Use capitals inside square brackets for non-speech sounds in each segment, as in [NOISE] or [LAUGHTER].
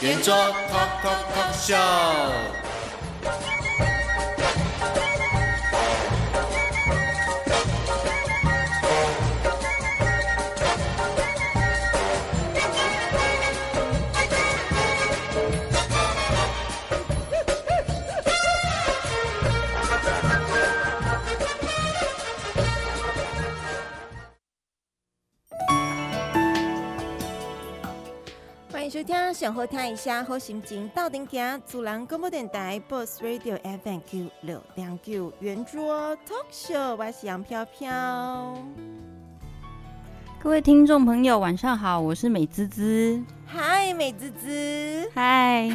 圆桌 Talk Talk Talk Show。听，想好听一下，好心情到顶行。主人广播电台 Boss Radio FM Q 六两九圆桌 Talk Show，我是杨飘飘。各位听众朋友，晚上好，我是美滋滋。嗨，美滋滋。嗨。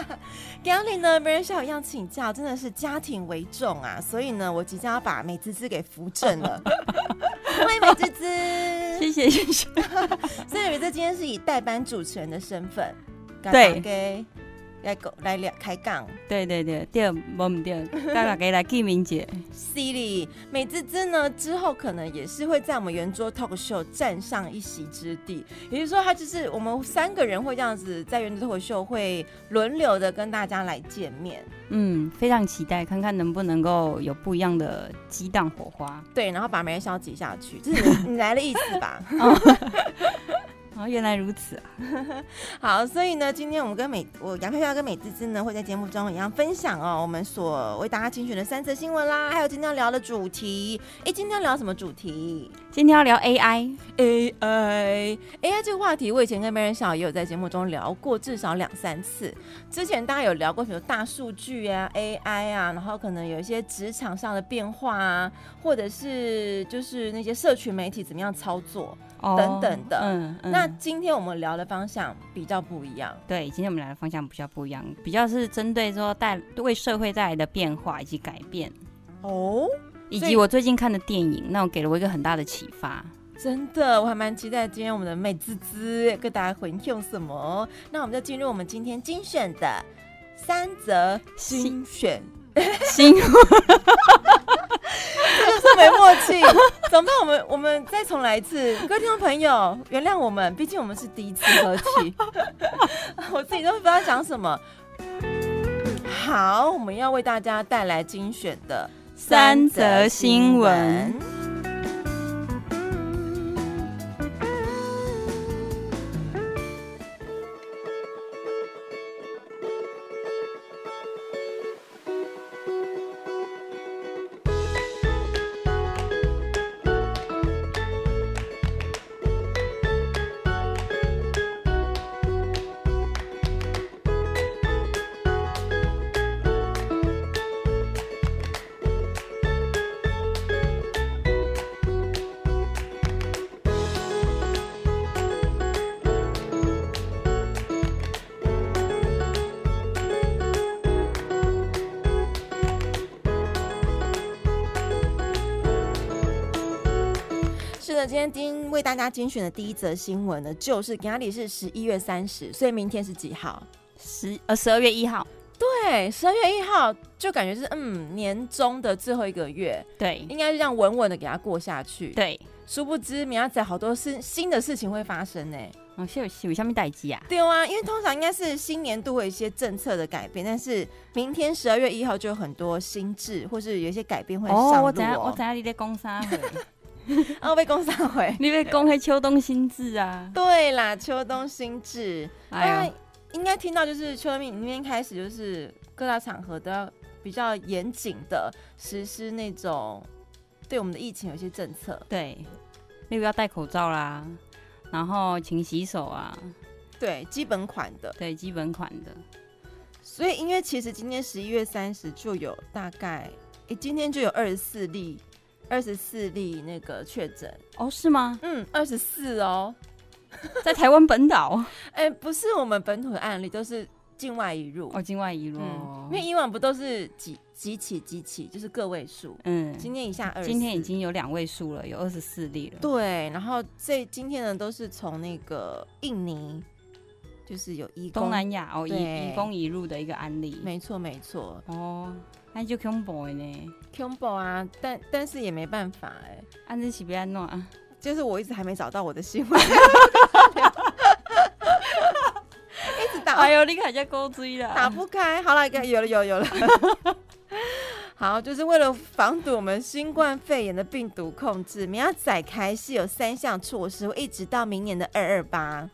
[LAUGHS] 今天呢，没人像我一样请教，真的是家庭为重啊，所以呢，我即将要把美滋滋给扶正了。[LAUGHS] 欢迎美滋滋，谢谢谢谢。[LAUGHS] 所以美滋今天是以代班主持人的身份，对。来来聊开杠，对对对，第二我们第二，大家可以来记名姐，Silly 美滋滋呢之后可能也是会在我们圆桌 Talk Show 占上一席之地，也就是说，他就是我们三个人会这样子在圆桌 Talk Show 会轮流的跟大家来见面，嗯，非常期待看看能不能够有不一样的激荡火花，对，然后把美人笑挤下去，这是你，你来的意思吧？哦，原来如此啊！[LAUGHS] 好，所以呢，今天我们跟美我杨飘飘跟美滋滋呢，会在节目中一样分享哦，我们所为大家精选的三则新闻啦，还有今天要聊的主题。哎，今天要聊什么主题？今天要聊 AI，AI，AI AI 这个话题，我以前跟美人小也有在节目中聊过，至少两三次。之前大家有聊过什么大数据啊，AI 啊，然后可能有一些职场上的变化啊，或者是就是那些社群媒体怎么样操作。等等的，嗯，嗯，那今天我们聊的方向比较不一样。对，今天我们聊的方向比较不一样，比较是针对说带为社会带来的变化以及改变哦，以及我最近看的电影，那我给了我一个很大的启发。真的，我还蛮期待今天我们的美滋滋跟大家回应什么。那我们就进入我们今天精选的三则新选新。[LAUGHS] 这就是没默契，怎么办？我们我们再重来一次，各位听众朋友，原谅我们，毕竟我们是第一次合体，[LAUGHS] 我自己都不知道讲什么。好，我们要为大家带来精选的三则新闻。今天今为大家精选的第一则新闻呢，就是今天是十一月三十，所以明天是几号？十呃十二月一号。对，十二月一号就感觉是嗯年终的最后一个月，对，应该是这样稳稳的给它过下去。对，殊不知明仔好多事新的事情会发生呢。哦，是有是有什么代志啊？对啊，因为通常应该是新年度会有一些政策的改变，但是明天十二月一号就有很多新制或是有一些改变会上路哦。哦，我知道，我知道你在讲啥。[LAUGHS] 哦，被公三回，你被公黑秋冬心智啊？对啦，秋冬心智，哎呦，应该听到就是秋冬明天开始，就是各大场合都要比较严谨的实施那种对我们的疫情有些政策。对，例如要戴口罩啦，然后勤洗手啊，对，基本款的，对，基本款的。所以，因为其实今天十一月三十就有大概，哎、欸，今天就有二十四例。二十四例那个确诊哦，是吗？嗯，二十四哦，[LAUGHS] 在台湾本岛？[LAUGHS] 哎、欸，不是我们本土的案例，都是境外移入。哦，境外移入、嗯，因为以往不都是几几起几起，就是个位数。嗯，今天一下二，今天已经有两位数了，有二十四例了。对，然后这今天呢，都是从那个印尼。就是有移工东南亚哦，移移工移入的一个案例，没错没错哦，那就恐怖呢，恐怖啊，但但是也没办法哎，安这是别弄啊，就是我一直还没找到我的新闻，一直打，哎呦，你看这钩追了，打不开，好 [LAUGHS] 了，有了有了有了，好，就是为了防堵我们新冠肺炎的病毒控制，明仔开是有三项措施，会一直到明年的二二八。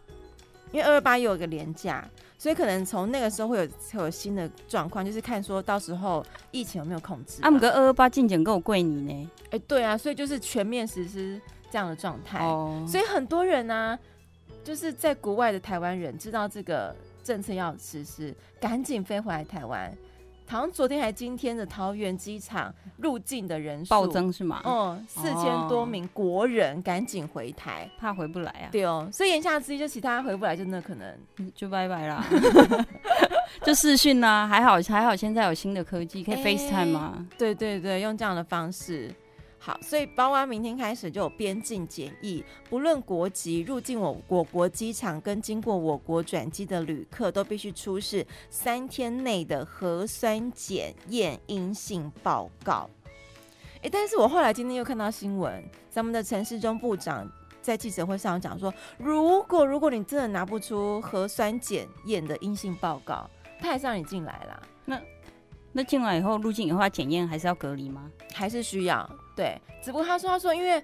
因为二二八又有一个连假，所以可能从那个时候会有会有新的状况，就是看说到时候疫情有没有控制。啊，姆哥二二八进检够贵你呢？哎、欸，对啊，所以就是全面实施这样的状态。哦，所以很多人呢、啊，就是在国外的台湾人知道这个政策要实施，赶紧飞回来台湾。好像昨天还今天的桃园机场入境的人数暴增是吗？嗯，四千多名国人赶紧回台，怕回不来啊。对哦，所以言下之意就其他回不来，就那可能就拜拜啦，[LAUGHS] 就视讯啊，还好还好，现在有新的科技可以 FaceTime 吗？欸？对对对，用这样的方式。好，所以包括明天开始就有边境检疫，不论国籍，入境我我国机场跟经过我国转机的旅客都必须出示三天内的核酸检验阴性报告。哎，但是我后来今天又看到新闻，咱们的陈时中部长在记者会上讲说，如果如果你真的拿不出核酸检验的阴性报告，他还是让你进来啦。那那进来以后入境以后要检验还是要隔离吗？还是需要？对，只不过他说他说，因为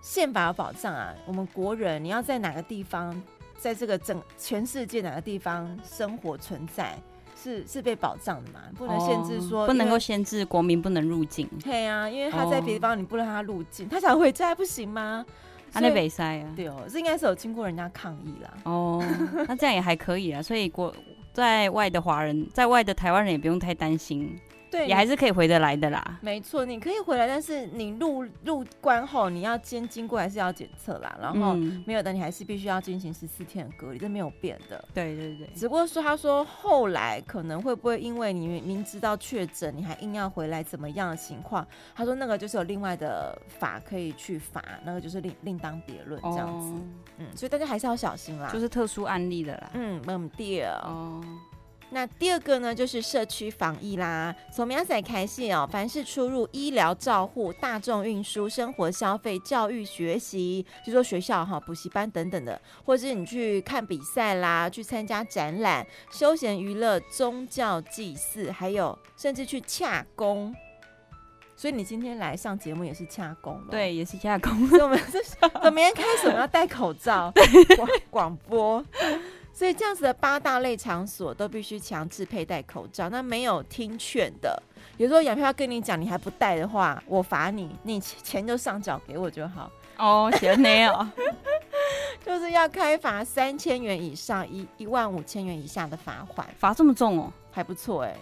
宪法有保障啊，我们国人你要在哪个地方，在这个整全世界哪个地方生活存在，是是被保障的嘛，不能限制说，哦、不能够限制国民不能入境。对啊，因为他在别的地方，你不能让他入境，哦、他想回家还不行吗？他那北塞啊，对哦，这应该是有经过人家抗议啦。哦，那这样也还可以啊，所以国在外的华人，在外的台湾人也不用太担心。对，也还是可以回得来的啦。没错，你可以回来，但是你入入关后，你要先经过还是要检测啦。然后没有的，你还是必须要进行十四天的隔离，这没有变的。对对对。只不过说，他说后来可能会不会因为你明知道确诊，你还硬要回来，怎么样的情况？他说那个就是有另外的法可以去罚，那个就是另另当别论这样子。哦、嗯，所以大家还是要小心啦。就是特殊案例的啦。嗯，没有错。哦。那第二个呢，就是社区防疫啦。从明仔开始哦，凡是出入医疗照护、大众运输、生活消费、教育学习，就说学校哈、补习班等等的，或者是你去看比赛啦，去参加展览、休闲娱乐、宗教祭祀，还有甚至去洽公。所以你今天来上节目也是洽公，对，也是洽公。所以我们 [LAUGHS] 从明天开始我们要戴口罩广广播。所以这样子的八大类场所都必须强制佩戴口罩。那没有听劝的，有时候养票要跟你讲，你还不戴的话，我罚你，你钱就上缴给我就好。哦，钱没有，[LAUGHS] 就是要开罚三千元以上一一万五千元以下的罚款，罚这么重哦，还不错哎。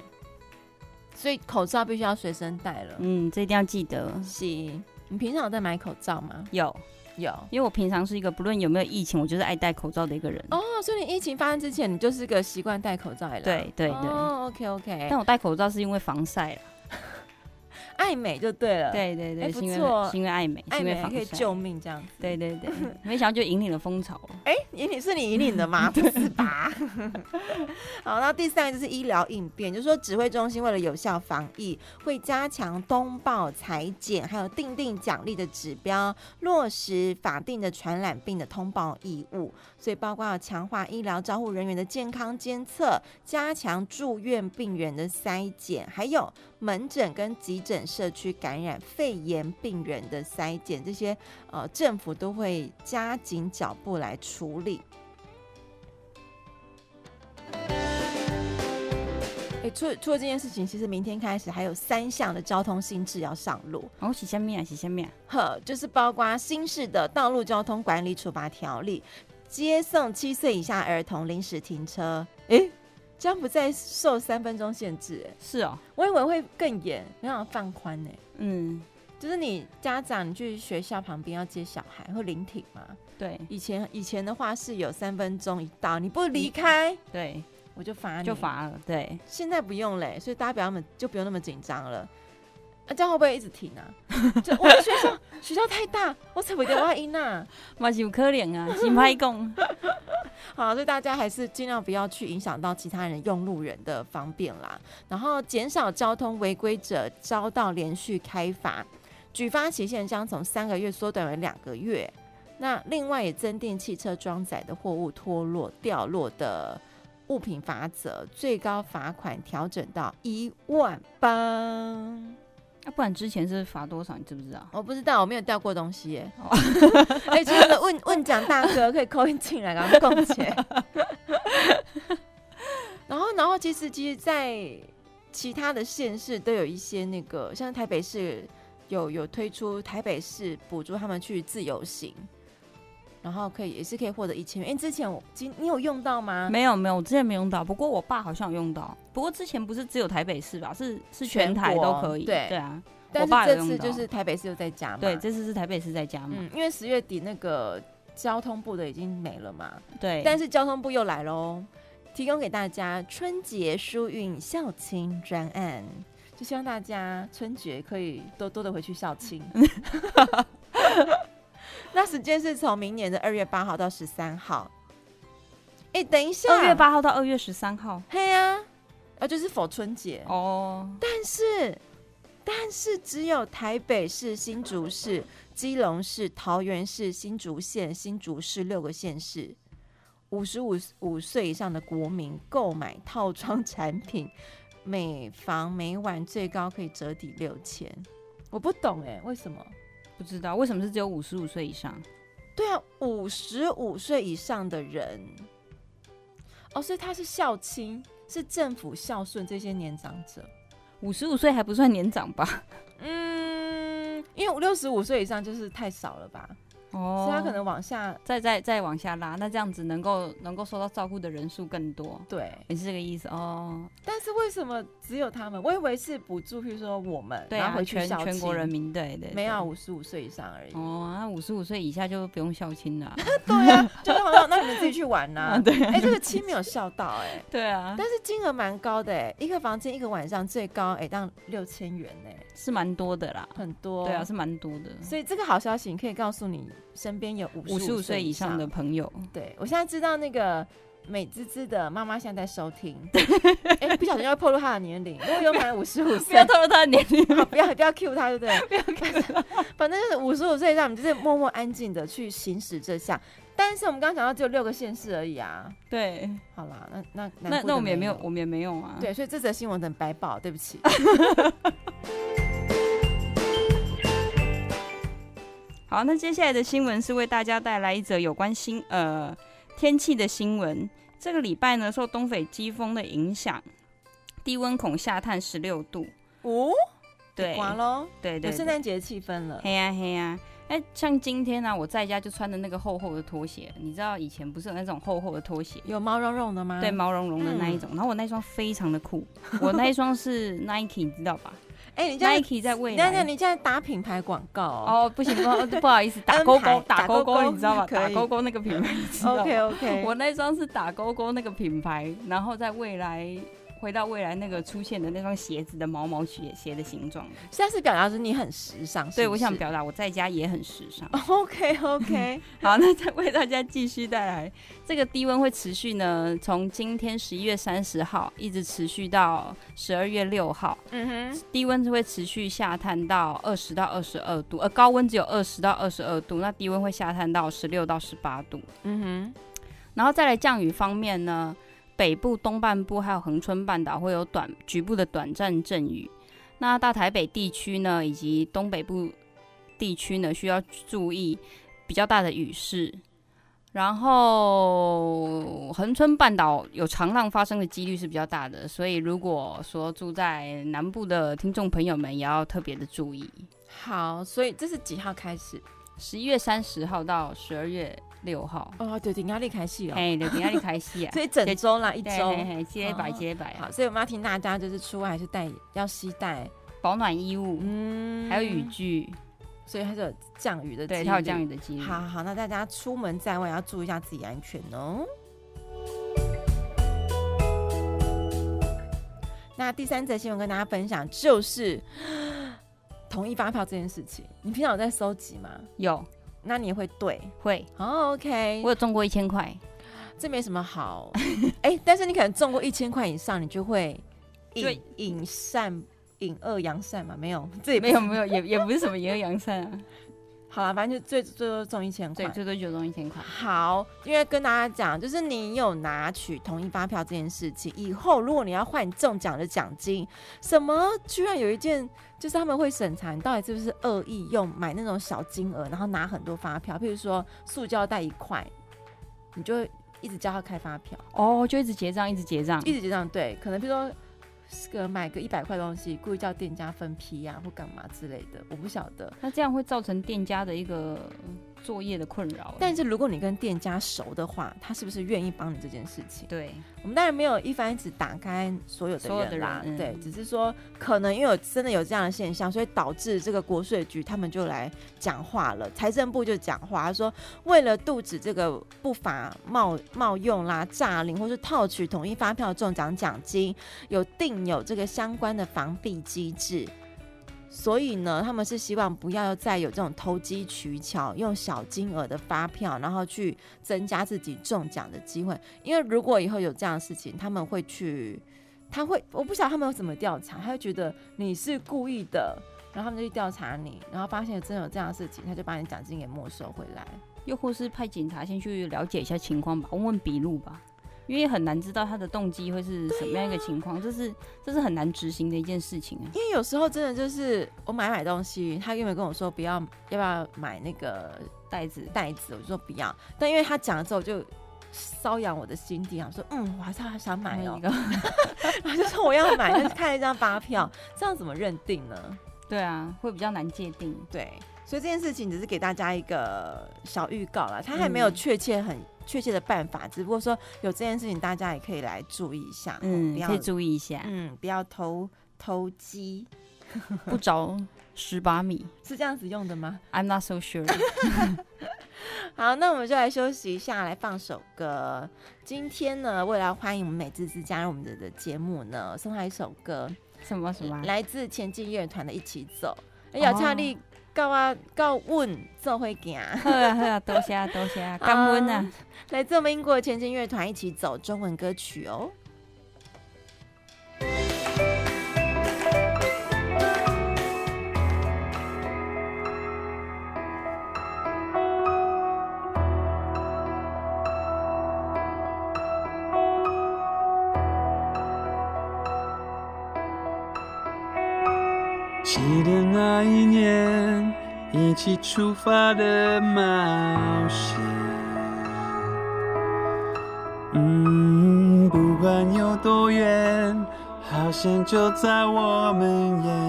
所以口罩必须要随身带了。嗯，这一定要记得。是，你平常有在买口罩吗？有。有，因为我平常是一个不论有没有疫情，我就是爱戴口罩的一个人。哦，所以你疫情发生之前，你就是个习惯戴口罩的人。对对对。哦，OK OK。但我戴口罩是因为防晒。爱美就对了，对对对，不错，是因为爱美，爱美可以救命这样子，对对对，[LAUGHS] 没想到就引领了风潮。哎，引领是你引领的吗？[LAUGHS] 不是吧？[LAUGHS] 好，那第三个就是医疗应变，就是说指挥中心为了有效防疫，会加强通报裁剪，还有定定奖励的指标，落实法定的传染病的通报义务。所以包括要强化医疗照护人员的健康监测，加强住院病人的筛检，还有门诊跟急诊社区感染肺炎病人的筛检，这些呃政府都会加紧脚步来处理。哎，除除了这件事情，其实明天开始还有三项的交通新制要上路。哦，是什么啊？是什么啊？呵，就是包括新式的道路交通管理处罚条例。接送七岁以下儿童临时停车，哎、欸，将不再受三分钟限制，哎，是哦，我以为会更严，没想到放宽呢，嗯，就是你家长你去学校旁边要接小孩会临停嘛？对，以前以前的话是有三分钟一到，你不离开，对，我就罚你，就罚了。对，现在不用嘞，所以大家不要那么就不用那么紧张了。啊，这样会不会一直停啊？就我的学校 [LAUGHS] 学校太大，我扯不掉外音呐，[LAUGHS] 嘛是有可怜啊，心歹讲。[LAUGHS] 好，所以大家还是尽量不要去影响到其他人用路人的方便啦，然后减少交通违规者遭到连续开罚，举发期限将从三个月缩短为两个月。那另外也增订汽车装载的货物脱落、掉落的物品罚则，最高罚款调整到一万八。啊，不然之前是罚多少？你知不知道？我不知道，我没有掉过东西耶。[LAUGHS] 哎，这个问问蒋大哥可以扣音进来，然 [LAUGHS] 后共钱。然后，然后其实其实，在其他的县市都有一些那个，像台北市有有推出台北市补助他们去自由行，然后可以也是可以获得一千元。因为之前我今你有用到吗？没有没有，我之前没用到。不过我爸好像有用到。不过之前不是只有台北市吧？是是全台都可以。对对啊，但是这次就是台北市又在加嘛。对，这次是台北市在加嘛。嗯，因为十月底那个交通部的已经没了嘛。对。但是交通部又来喽，提供给大家春节疏运孝亲专案，就希望大家春节可以多多的回去孝亲。[LAUGHS] 那时间是从明年的二月八号到十三号。哎，等一下，二月八号到二月十三号。嘿呀。啊，就是否春节哦，但是但是只有台北市、新竹市、基隆市、桃园市、新竹县、新竹市六个县市，五十五五岁以上的国民购买套装产品，[LAUGHS] 每房每晚最高可以折抵六千。我不懂哎，为什么？不知道为什么是只有五十五岁以上？对啊，五十五岁以上的人，哦，所以他是孝亲。是政府孝顺这些年长者，五十五岁还不算年长吧？[LAUGHS] 嗯，因为五六十五岁以上就是太少了吧。哦，所以他可能往下再再再往下拉，那这样子能够能够受到照顾的人数更多。对，也是这个意思哦。但是为什么只有他们？我以为是补助，譬如说我们，对啊，全全国人民，对对，没有五十五岁以上而已。哦，那五十五岁以下就不用孝亲了。[LAUGHS] 对啊，就那你们自己去玩呐。[LAUGHS] 对，哎，这个亲没有笑到哎。对啊，但是金额蛮高的哎，一个房间一个晚上最高哎当六千元哎，是蛮多的啦，很多。对啊，是蛮多的。所以这个好消息，你可以告诉你身边有五十五岁以上的朋友，对，我现在知道那个美滋滋的妈妈现在在收听，哎、欸，不小心要透露她的年龄，[LAUGHS] 如果有满五十五岁，不要透露她的年龄，不要不要 cue 她，对不对？不要 [LAUGHS] 反正就是五十五岁以上，你就是默默安静的去行使这项。但是我们刚刚讲到只有六个县市而已啊，对，好啦，那那那那我们也没有，我们也没用啊，对，所以这则新闻等白报，对不起。[LAUGHS] 好，那接下来的新闻是为大家带来一则有关新呃天气的新闻。这个礼拜呢，受东北季风的影响，低温恐下探十六度。哦。对，完喽，对对，有圣诞节的气氛了。嘿呀嘿呀，哎，像今天呢、啊，我在家就穿的那个厚厚的拖鞋，你知道以前不是有那种厚厚的拖鞋，有毛茸茸的吗？对，毛茸茸的那一种。嗯、然后我那双非常的酷，我那一双是 Nike，你知道吧？[LAUGHS] 哎，你 Nike 在未来，你你现在打品牌广告哦？不行，不不好意思，打勾勾，打勾勾，你知道吗？打勾勾那个品牌，OK OK，我那双是打勾勾那个品牌，然后在未来。回到未来那个出现的那双鞋子的毛毛鞋鞋的形状，现在是表达是你很时尚，对，我想表达我在家也很时尚。[LAUGHS] OK OK，[LAUGHS] 好，那再为大家继续带来这个低温会持续呢，从今天十一月三十号一直持续到十二月六号。嗯哼，低温是会持续下探到二十到二十二度，而高温只有二十到二十二度，那低温会下探到十六到十八度。嗯哼，然后再来降雨方面呢？北部、东半部还有恒春半岛会有短局部的短暂阵雨，那大台北地区呢，以及东北部地区呢，需要注意比较大的雨势。然后恒春半岛有长浪发生的几率是比较大的，所以如果说住在南部的听众朋友们也要特别的注意。好，所以这是几号开始？十一月三十号到十二月。六号哦，对，顶压力开戏哦，哎，对，顶压力开戏啊，[LAUGHS] 所以整周啦，一周，接摆接摆，好，所以我们要听大家就是出外还是带要携带保暖衣物，嗯，还有雨具，所以它是有降雨的，对，它有降雨的机率。好好，那大家出门在外要注意一下自己安全哦。那第三则新闻跟大家分享就是 [GASPS] 统一发票这件事情，你平常有在收集吗？有，那你也会对？会。哦，OK，我有中过一千块，这没什么好。哎、欸，但是你可能中过一千块以上，你就会隐隐善。隐恶扬善嘛？没有，这也没有没有，也也不是什么隐恶扬善啊。好了，反正就最最多中一千块，对，最多就中一千块。好，因为跟大家讲，就是你有拿取同一发票这件事情，以后如果你要换中奖的奖金，什么居然有一件，就是他们会审查你到底是不是恶意用买那种小金额，然后拿很多发票，譬如说塑胶袋一块，你就一直叫他开发票，哦，就一直结账，一直结账，一直结账，对，可能譬如说。个买个一百块东西，故意叫店家分批呀、或干嘛之类的，我不晓得。那这样会造成店家的一个作业的困扰。但是如果你跟店家熟的话，他是不是愿意帮你这件事情？对，我们当然没有一番子打开所有的人啦，人嗯、对，只是说可能因为有真的有这样的现象，所以导致这个国税局他们就来讲话了，财政部就讲话，他说为了杜止这个不法冒冒用啦、诈领或是套取统一发票中奖奖金，有定有这个相关的防避机制。所以呢，他们是希望不要再有这种投机取巧，用小金额的发票，然后去增加自己中奖的机会。因为如果以后有这样的事情，他们会去，他会，我不晓得他们有怎么调查，他会觉得你是故意的，然后他们就去调查你，然后发现真的有这样的事情，他就把你奖金给没收回来，又或是派警察先去了解一下情况吧，问问笔录吧。因为很难知道他的动机会是什么样一个情况，啊，这是这是很难执行的一件事情啊。因为有时候真的就是我买买东西，他原本跟我说不要，要不要买那个袋子袋子，我就说不要。但因为他讲了之后，就瘙痒我的心底，想说嗯，我还是还想买哦，[LAUGHS] 喔。就说我要买，但是看了一张发票，这样怎么认定呢？对啊，会比较难界定。对，所以这件事情只是给大家一个小预告啦，他还没有确切很。确切的办法，只不过说有这件事情，大家也可以来注意一下。嗯，可以注意一下。嗯，不要偷偷鸡，[LAUGHS] 不着十八米，是这样子用的吗？I'm not so sure。[LAUGHS] [LAUGHS] 好，那我们就来休息一下，来放首歌。今天呢，为了欢迎我们美滋滋加入我们的的节目呢，送他一首歌，什么什么？来自前进乐团的《一起走》。哎呀，恰丽。告啊教阮做会行，好啊好啊，多谢多谢，[LAUGHS] 感恩啊！来自我们英国前进乐团一起走中文歌曲哦。出发的冒险，嗯，不管有多远，好像就在我们眼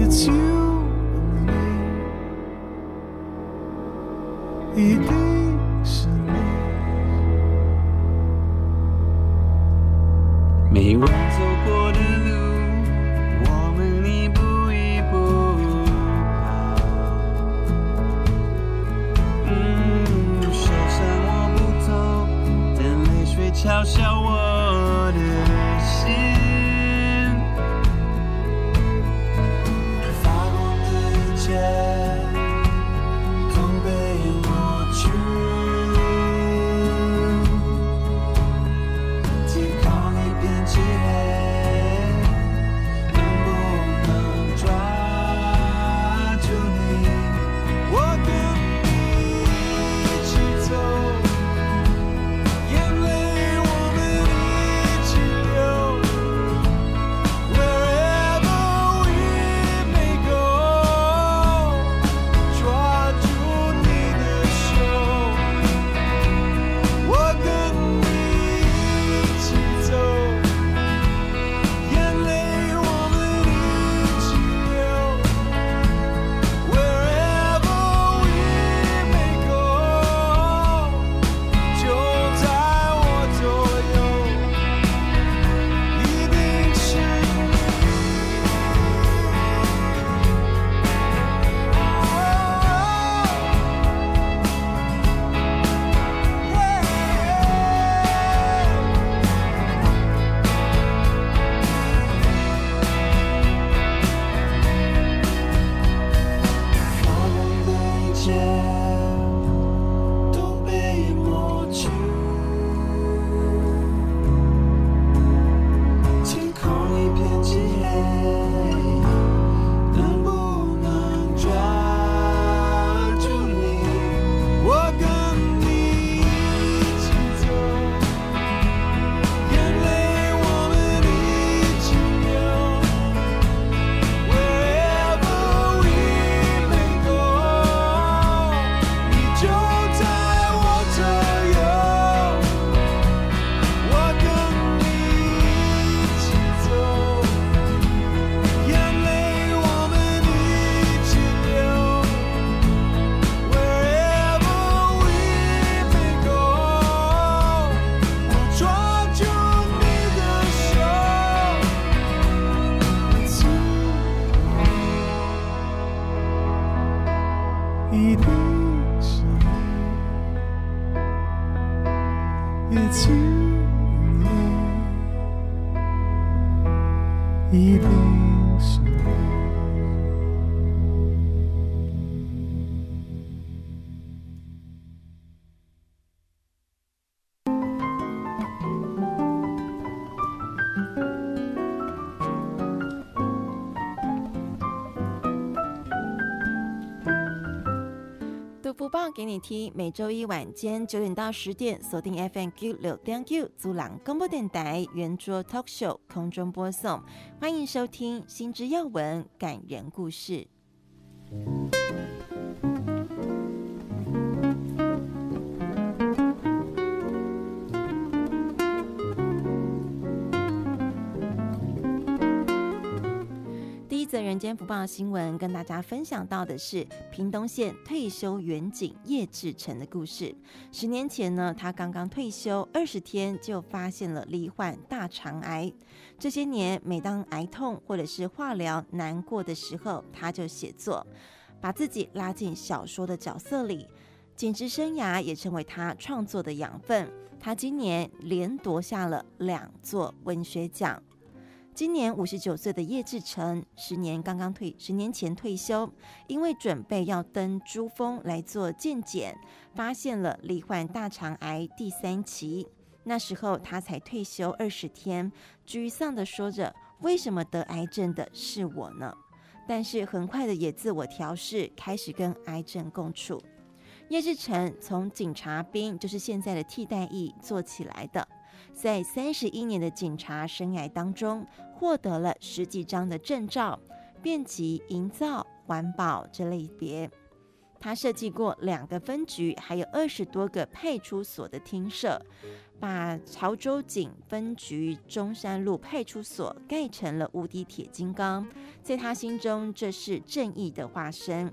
It's you and me，一报给你听，每周一晚间九点到十点，锁定 FM Q 六点 Q 祖朗广播电台圆桌 Talk Show 空中播送，欢迎收听新知要闻感人故事。则人间福报新闻跟大家分享到的是屏东县退休员警叶志成的故事。十年前呢，他刚刚退休二十天就发现了罹患大肠癌。这些年，每当癌痛或者是化疗难过的时候，他就写作，把自己拉进小说的角色里。警职生涯也成为他创作的养分。他今年连夺下了两座文学奖。今年五十九岁的叶志成，十年刚刚退，十年前退休，因为准备要登珠峰来做健检，发现了罹患大肠癌第三期。那时候他才退休二十天，沮丧地说着：“为什么得癌症的是我呢？”但是很快的也自我调试，开始跟癌症共处。叶志成从警察兵，就是现在的替代役做起来的。在三十一年的警察生涯当中，获得了十几张的证照，遍及营造、环保这类别。他设计过两个分局，还有二十多个派出所的厅舍，把潮州警分局中山路派出所盖成了无敌铁金刚。在他心中，这是正义的化身。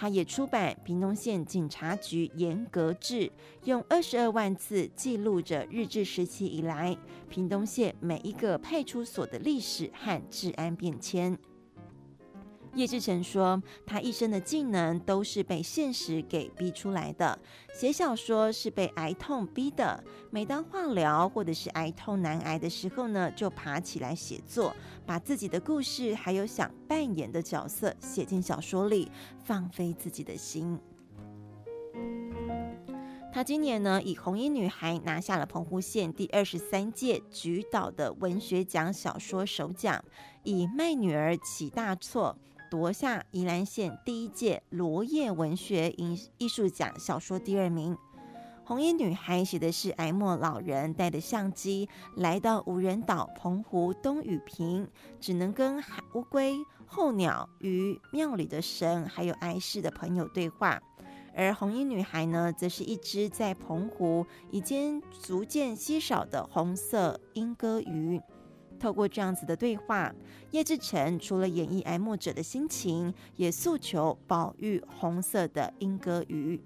他也出版《屏东县警察局严格制》，用二十二万字记录着日治时期以来屏东县每一个派出所的历史和治安变迁。叶志成说：“他一生的技能都是被现实给逼出来的。写小说是被癌痛逼的。每当化疗或者是癌痛难挨的时候呢，就爬起来写作，把自己的故事还有想扮演的角色写进小说里，放飞自己的心。”他今年呢，以《红衣女孩》拿下了澎湖县第二十三届菊岛的文学奖小说首奖，以《卖女儿起大错》。夺下宜兰县第一届罗叶文学影艺术奖小说第二名。红衣女孩写的是癌末老人带着相机来到无人岛澎湖东屿坪，只能跟海乌龟、候鸟、鱼、庙里的神还有哀逝的朋友对话。而红衣女孩呢，则是一只在澎湖已经逐渐稀少的红色莺歌鱼。透过这样子的对话，叶志成除了演绎癌末者的心情，也诉求保育红色的莺歌鱼。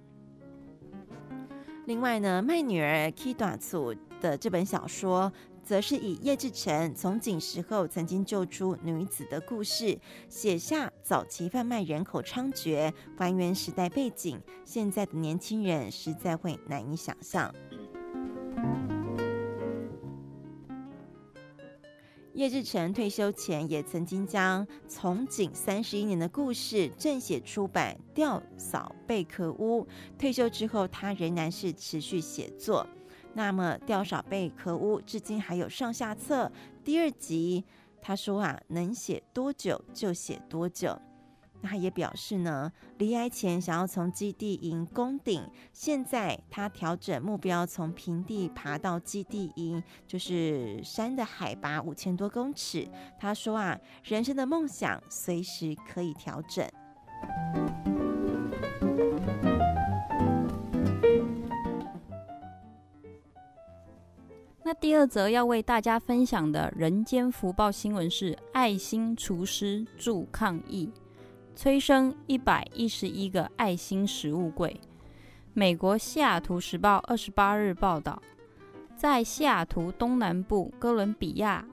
另外呢，卖女儿 Kida 的这本小说，则是以叶志成从警时候曾经救出女子的故事，写下早期贩卖人口猖獗，还原时代背景，现在的年轻人实在会难以想象。叶志成退休前也曾经将从警三十一年的故事正写出版《吊扫贝壳屋》。退休之后，他仍然是持续写作。那么，《吊扫贝壳屋》至今还有上下册。第二集，他说啊，能写多久就写多久。他也表示呢，离埃前想要从基地营攻顶，现在他调整目标，从平地爬到基地营，就是山的海拔五千多公尺。他说啊，人生的梦想随时可以调整。那第二则要为大家分享的人间福报新闻是：爱心厨师助抗疫。催生一百一十一个爱心食物柜。美国西雅图时报二十八日报道，在西雅图东南部哥伦比亚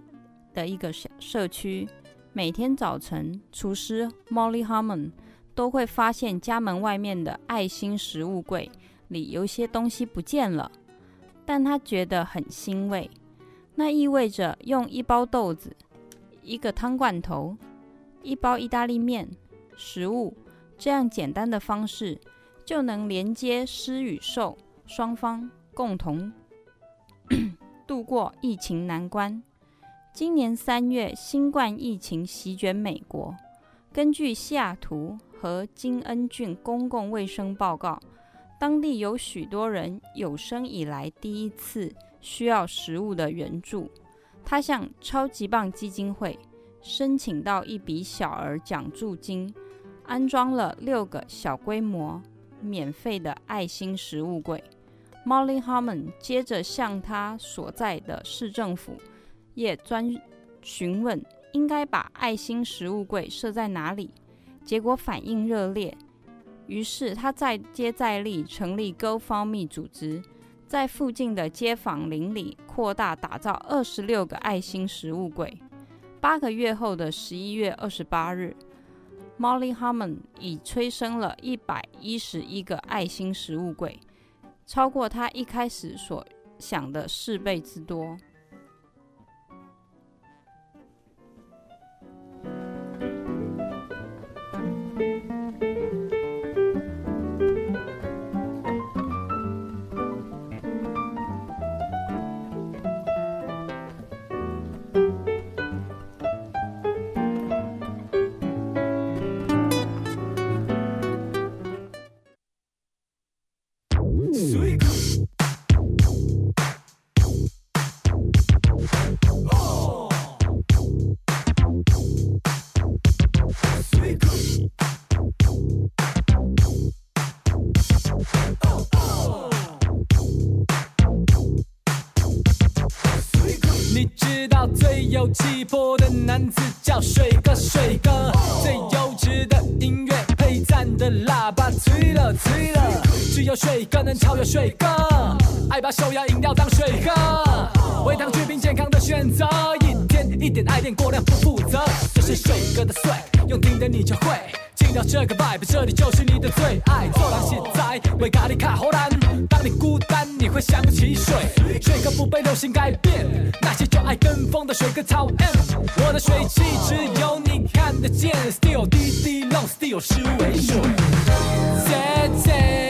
的一个小社区，每天早晨，厨师 Molly Harmon 都会发现家门外面的爱心食物柜里有些东西不见了。但他觉得很欣慰。那意味着用一包豆子、一个汤罐头、一包意大利面、食物这样简单的方式，就能连接施与受双方，共同 [COUGHS] 度过疫情难关。今年三月，新冠疫情席卷美国。根据西雅图和金恩郡公共卫生报告，当地有许多人有生以来第一次需要食物的援助。他向超级棒基金会申请到一笔小额奖助金，安装了六个小规模免费的爱心食物柜。Molly Harmon 接着向他所在的市政府也专询问。应该把爱心食物柜设在哪里？结果反应热烈，于是他再接再厉，成立 GoFundMe 组织，在附近的街坊邻里扩大打造二十六个爱心食物柜。八个月后的十一月二十八日，Molly Harmon 已催生了一百一十一个爱心食物柜，超过她一开始所想的四倍之多。名字叫水哥，水哥最优质的音乐配赞的喇叭吹了吹了，只有水哥能超越水哥，爱把手摇饮料当水喝，微糖去冰健康的选择，一天一点爱恋过量不负责，这是水哥的 swag，用听的你就会。听到这个 vibe，这里就是你的最爱。做人实在，为咖喱卡荷兰。想起水。水哥不被流行改变，那些就爱跟风的水哥操 M。我的水汽只有你看得见，Still 滴滴 long still 是为水。给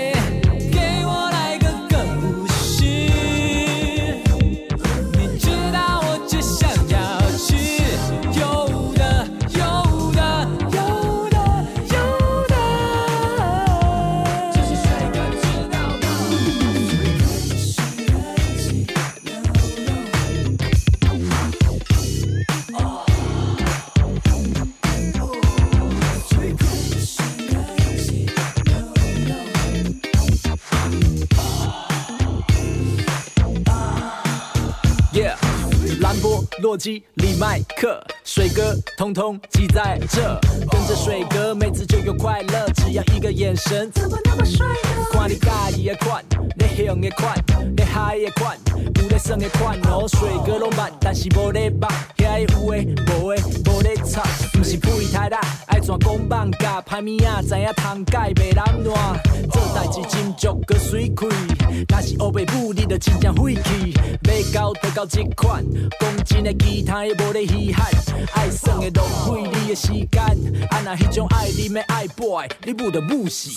technology 通通挤在这，跟着水哥，妹子就有快乐，只要一个眼神，怎么那么帅呢？看你介意的款，你喜的款，你嗨的款，有咧耍的款哦。水哥拢捌，但是无咧捌，遐有的无的无咧吵，不是屁太大，爱怎讲放假，歹物仔知影通改袂难乱，做代志真足阁水开，若是乌白母，你着真正废气，要搞得搞这款，讲真的。其他的无咧稀罕，爱算浪费你的时间。啊那迄种爱你的爱白你不得不死。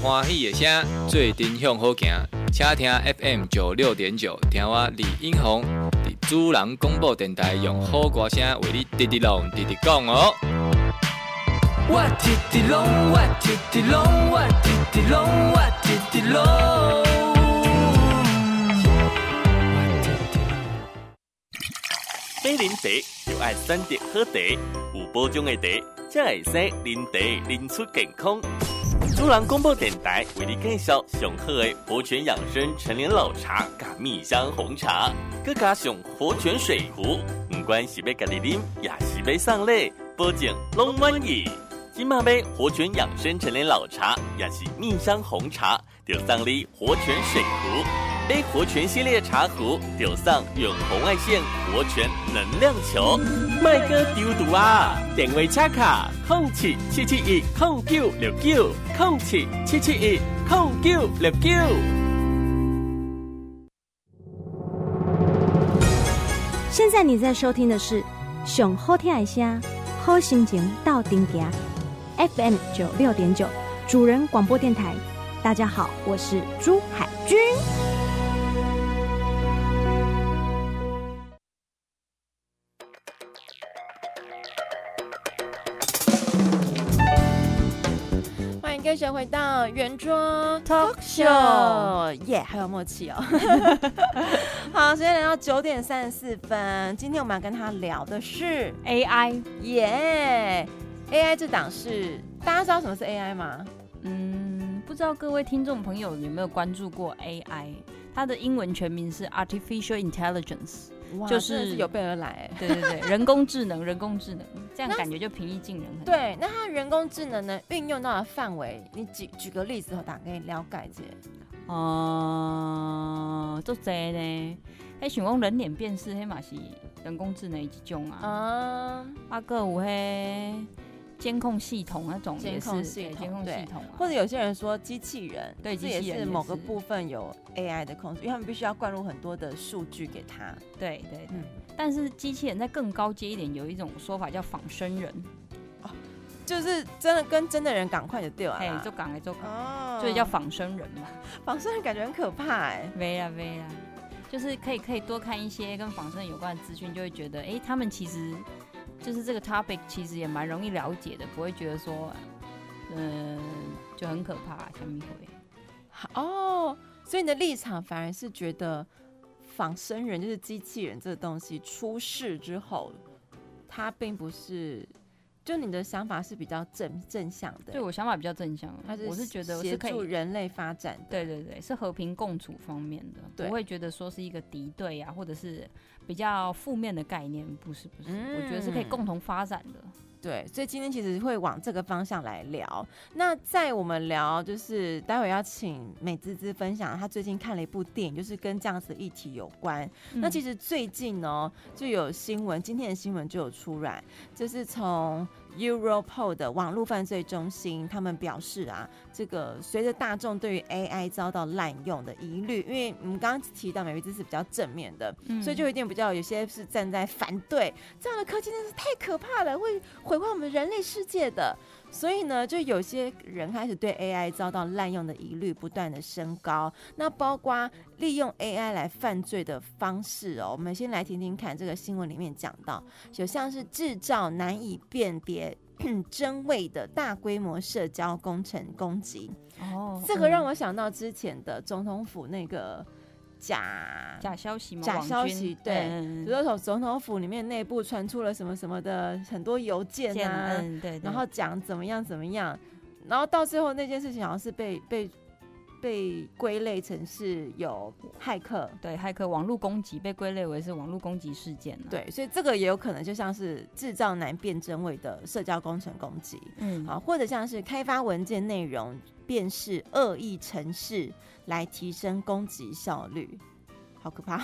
欢喜的声，做阵向好行，请听 FM 九六点九，听我李英宏，伫主人广播电台用好歌声为你滴滴龙滴滴讲哦。我滴滴龙，我滴滴龙，我滴滴龙，我滴滴龙。买零茶就爱选择好茶，有保障的茶，才会使零茶零出健康。主人广播电台为你介绍上好的活泉养生陈年老茶甲蜜香红茶，佮加上活泉水壶，唔管是要家己啉，也是要送礼，保证拢满意。今嘛买活泉养生陈年老茶，也是蜜香红茶，就送你活泉水壶；买活泉系列茶壶，就送远红外线活泉能量球。卖个丢毒啊！电话插卡：空七七七一空九六九空七七七一空九六九。现在你在收听的是熊好听爱声，好心情到顶家。FM 九六点九，主人广播电台。大家好，我是朱海军。欢迎各位回到圆桌 Talk Show，耶，yeah, 还有默契哦。[LAUGHS] 好，时间来到九点三十四分，今天我们要跟他聊的是 AI，耶。AI 这档是大家知道什么是 AI 吗？嗯，不知道各位听众朋友有没有关注过 AI？它的英文全名是 Artificial Intelligence，哇就是，是有备而来。对对对，人工智能，人工智能，这样感觉就平易近人很。对，那它人工智能呢运用到的范围，你举举个例子，我打给你了解一下。哦，做这呢？哎，想讲人脸辨识，黑马是人工智能一种啊。啊，阿个有嘿。监控系统那种也是监控系统，啊，或者有些人说机器人，对，这也是某个部分有 AI 的控制，因为他们必须要灌入很多的数据给他。对对对，嗯，但是机器人在更高阶一点，有一种说法叫仿生人，哦，就是真的跟真的人赶快就对了，哎，就赶快就赶，所以叫仿生人嘛。仿生人感觉很可怕哎，没啊没啊，就是可以可以多看一些跟仿生人有关的资讯，就会觉得哎，欸，他们其实。就是这个 topic 其实也蛮容易了解的，不会觉得说，嗯、就很可怕，小米会。哦，所以你的立场反而是觉得仿生人就是机器人这个东西出世之后，它并不是。就你的想法是比较正正向的，对，我想法比较正向，是我是觉得协助人类发展，对对对，是和平共处方面的，对不会觉得说是一个敌对啊，或者是比较负面的概念，不是不是，嗯，我觉得是可以共同发展的。对，所以今天其实会往这个方向来聊。那在我们聊，就是待会要请美滋滋分享，她最近看了一部电影，就是跟这样子的议题有关。嗯、那其实最近呢，就有新闻，今天的新闻就有出来，就是从。Europol 的网络犯罪中心，他们表示啊，这个随着大众对于 AI 遭到滥用的疑虑，因为我们刚刚提到美姿是比较正面的，嗯，所以就有点比较有些是站在反对这样的科技，真是太可怕了，会毁坏我们人类世界的。所以呢，就有些人开始对 AI 遭到滥用的疑虑不断的升高。那包括利用 AI 来犯罪的方式哦，我们先来听听看这个新闻里面讲到，有像是制造难以辨别 [CLEARS THROAT] 真伪的大规模社交工程攻击。哦，这个让我想到之前的总统府那个。假假消息吗？假消息，对，比如说从总统府里面内部传出了什么什么的很多邮件啊，嗯、对，对，然后讲怎么样怎么样，然后到最后那件事情好像是被被被归类成是有骇客，对，骇客网络攻击被归类为是网络攻击事件，对，所以这个也有可能就像是制造难辨真伪的社交工程攻击，嗯，啊，或者像是开发文件内容辨识恶意程式。来提升攻击效率，好可怕！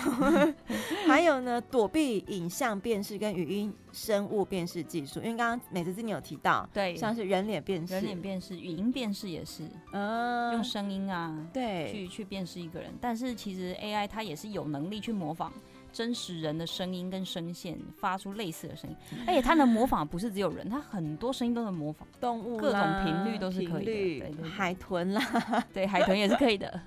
[LAUGHS] 还有呢，躲避影像辨识跟语音生物辨识技术，因为刚刚美滋滋你有提到，对，像是人脸辨识、人脸辨识、语音辨识也是，嗯，用声音啊，对，去去辨识一个人。但是其实 AI 它也是有能力去模仿真实人的声音跟声线，发出类似的声音。而且它能模仿，不是只有人，它很多声音都能模仿动物，各种频率都是可以的。对对对，海豚啦，[LAUGHS] 对，海豚也是可以的。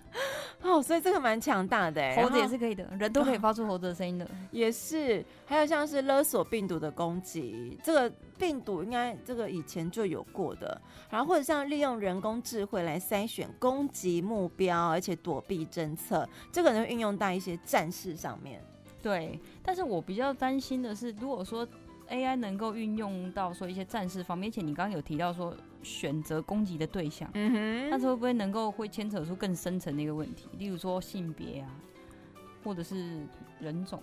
哦，所以这个蛮强大的，猴子也是可以的，人都可以发出猴子的声音的，[LAUGHS] 也是。还有像是勒索病毒的攻击，这个病毒应该这个以前就有过的。然后或者像利用人工智慧来筛选攻击目标，而且躲避侦测，这个能运用到一些战事上面。对，但是我比较担心的是，如果说 AI 能够运用到说一些战事方面，而且你刚刚有提到说选择攻击的对象，嗯哼，但是会不会能够会牵扯出更深层的一个问题，例如说性别啊，或者是人种，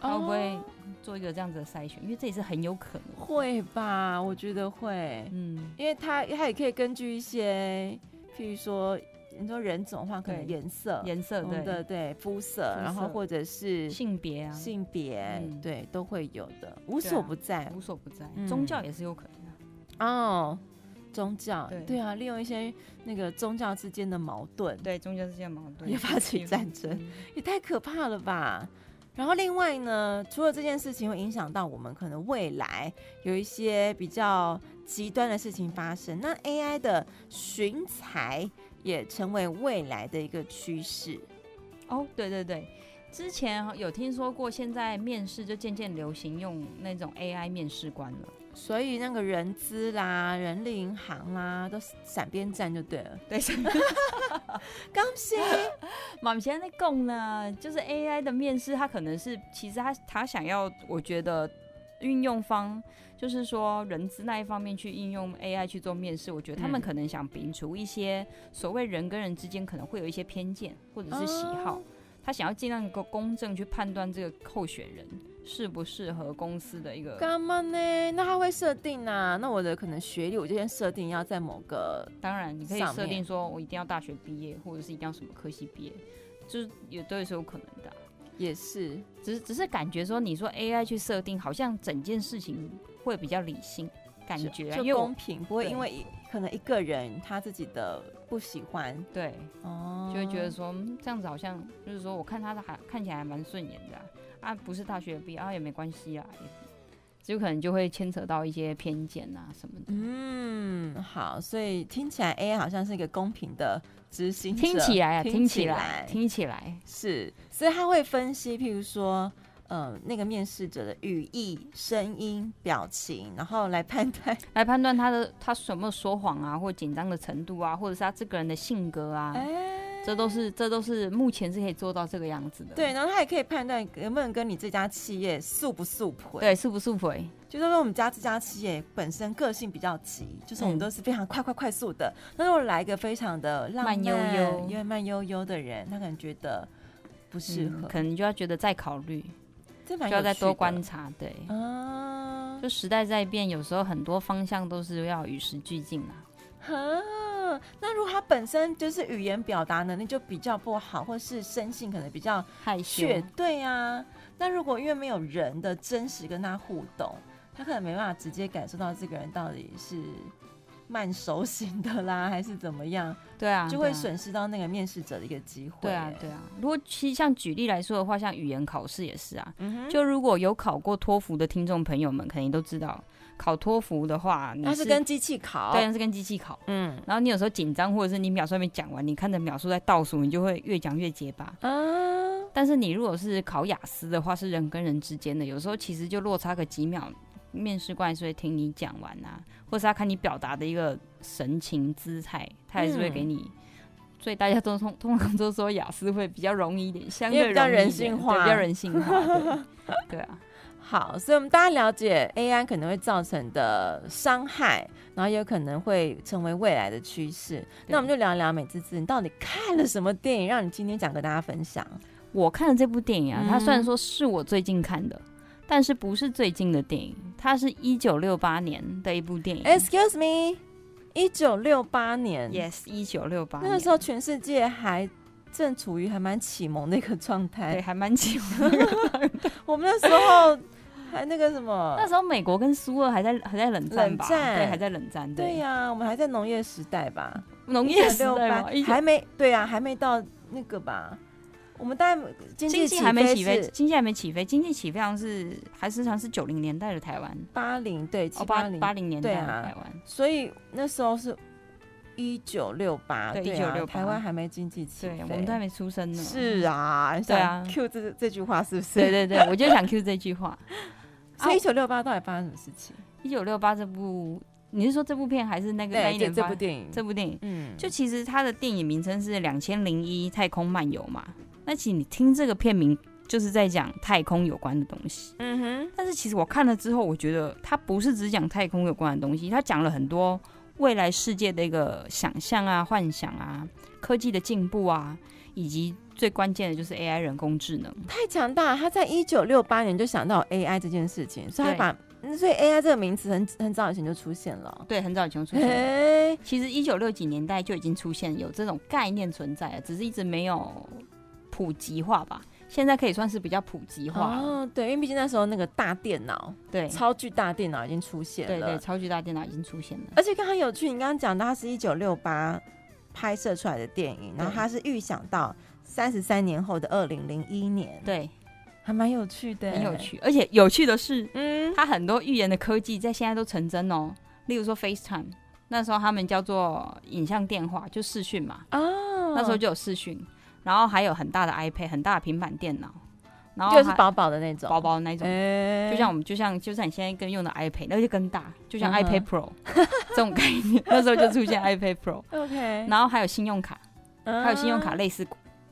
他会不会做一个这样子的筛选？因为这也是很有可能。会吧，我觉得会，嗯，因为他他也可以根据一些，譬如说。你说人种的话，可能颜色、颜色对的，对肤色，然后或者是性别啊，性别对都会有的，无所不在，无所不在。宗教也是有可能的哦，宗教对啊，利用一些那个宗教之间的矛盾，对宗教之间的矛盾也发起战争，也太可怕了吧！然后另外呢，除了这件事情会影响到我们，可能未来有一些比较极端的事情发生，那 AI 的寻才。也成为未来的一个趋势哦。对对对，之前有听说过，现在面试就渐渐流行用那种 AI 面试官了。所以那个人资啦、人力银行啦，都闪边站就对了。对，刚先马现在在供呢，就是 AI 的面试，他可能是其实他他想要，我觉得运用方。就是说，人资那一方面去应用 AI 去做面试，我觉得他们可能想摒除一些所谓人跟人之间可能会有一些偏见或者是喜好，他想要尽量够公正去判断这个候选人适不适合公司的一个。干嘛呢？那他会设定啊？那我的可能学历，我就先设定要在某个，当然你可以设定说我一定要大学毕业，或者是一定要什么科系毕业，就是也都是有可能的。也是，只是只是感觉说，你说 AI 去设定，好像整件事情。会比较理性，感觉就公平，不会因为可能一个人他自己的不喜欢，对，哦，就会觉得说这样子好像就是说，我看他的还看起来还蛮顺眼的啊，啊，不是大学毕业啊也没关系啊，只有可能就会牵扯到一些偏见啊什么的。嗯，好，所以听起来 AI 好像是一个公平的执行者，听起来啊，听起来，听起来是，所以他会分析，譬如说。呃，那个面试者的语义、声音、表情，然后来判断，[LAUGHS] 来判断他的他有没有说谎啊，或紧张的程度啊，或者是他这个人的性格啊，欸、这都是这都是目前是可以做到这个样子的。对，然后他也可以判断能不能跟你这家企业速不速配。对，速不速配。就是说我们家这家企业本身个性比较急，就是我们都是非常快快快速的。那、嗯、如果来一个非常的浪漫悠悠、因为慢悠悠的人，他可能觉得不适合、嗯，可能你就要觉得再考虑。就要再多观察，对，啊，就时代在变，有时候很多方向都是要与时俱进啊。哈，那如果他本身就是语言表达能力就比较不好，或是生性可能比较害羞，对啊。那如果因为没有人的真实跟他互动，他可能没办法直接感受到这个人到底是。慢熟型的啦，[LAUGHS] 还是怎么样？对啊，就会损失到那个面试者的一个机会。对啊，对啊。如果其实像举例来说的话，像语言考试也是啊。嗯哼。就如果有考过托福的听众朋友们，肯定都知道，考托福的话，那是跟机器考。对，是跟机器考。嗯。然后你有时候紧张，或者是你秒数还没讲完，你看着秒数在倒数，你就会越讲越结巴。啊。但是你如果是考雅思的话，是人跟人之间的，有时候其实就落差个几秒。面试官是会听你讲完啊，或是他看你表达的一个神情姿态，他也是会给你。嗯、所以大家都通通常都说雅思会比较容易一点，相对比较人性化，比较人性化。对，[LAUGHS] 对啊，好，所以我们大家了解 AI 可能会造成的伤害，然后也有可能会成为未来的趋势。那我们就聊一聊美滋滋，你到底看了什么电影，让你今天想跟大家分享？我看的这部电影啊，它虽然说是我最近看的。但是不是最近的电影，它是一九六八年的一部电影。Excuse me，一九六八年，Yes，一九六八年。那个时候全世界还正处于还蛮启蒙的一个状态，对，还蛮启蒙的一个状态。[LAUGHS] 我们那时候还那个什么，那时候美国跟苏俄还在还在冷战吧？冷战，对，还在冷战。对呀、啊，我们还在农业时代吧？农业时代？还没，对呀、啊，还没到那个吧？我们大概经济还没起飞，经济还没起飞，经济起飞好像是还是像是九零年代的台湾，八零对，七八零八零年代的台湾，啊，所以那时候是一九六八，对，一九六八，台湾还没经济起飞，对，我们都还没出生呢。是啊，对啊，Q 这这句话是不是？对对对，我就想 Q 这句话。[LAUGHS] 所以一九六八到底发生什么事情？一九六八这部。你是说这部片还是那个那一年这部电影？这部电影，嗯，就其实它的电影名称是《两千零一太空漫游》嘛。那其实你听这个片名，就是在讲太空有关的东西。嗯哼。但是其实我看了之后，我觉得它不是只讲太空有关的东西，它讲了很多未来世界的一个想象啊、幻想啊、科技的进步啊，以及最关键的就是 AI 人工智能。太强大！他在一九六八年就想到 AI 这件事情，所以他把。所以 AI 这个名词很很早以前就出现了，对，很早以前就出现了。欸、其实一九六几年代就已经出现有这种概念存在了，只是一直没有普及化吧。现在可以算是比较普及化哦。对，因为毕竟那时候那个大电脑，对，超巨大电脑已经出现了。对，对对，超巨大电脑已经出现了。而且刚刚有趣，你刚刚讲到它是一九六八拍摄出来的电影，然后它是预想到三十三年后的二零零一年。对。还蛮有趣的，很有趣，而且有趣的是，嗯，它很多预言的科技在现在都成真哦。例如说 FaceTime，那时候他们叫做影像电话，就视讯嘛。哦，那时候就有视讯，然后还有很大的 iPad，很大的平板电脑，然后就是薄薄的那种，薄薄的那种，欸、就像我们，就像就像你现在跟用的 iPad，那就更大，就像 iPad Pro、嗯、这种概念。那时候就出现 iPad Pro。[LAUGHS] OK，然后还有信用卡，还有信用卡类似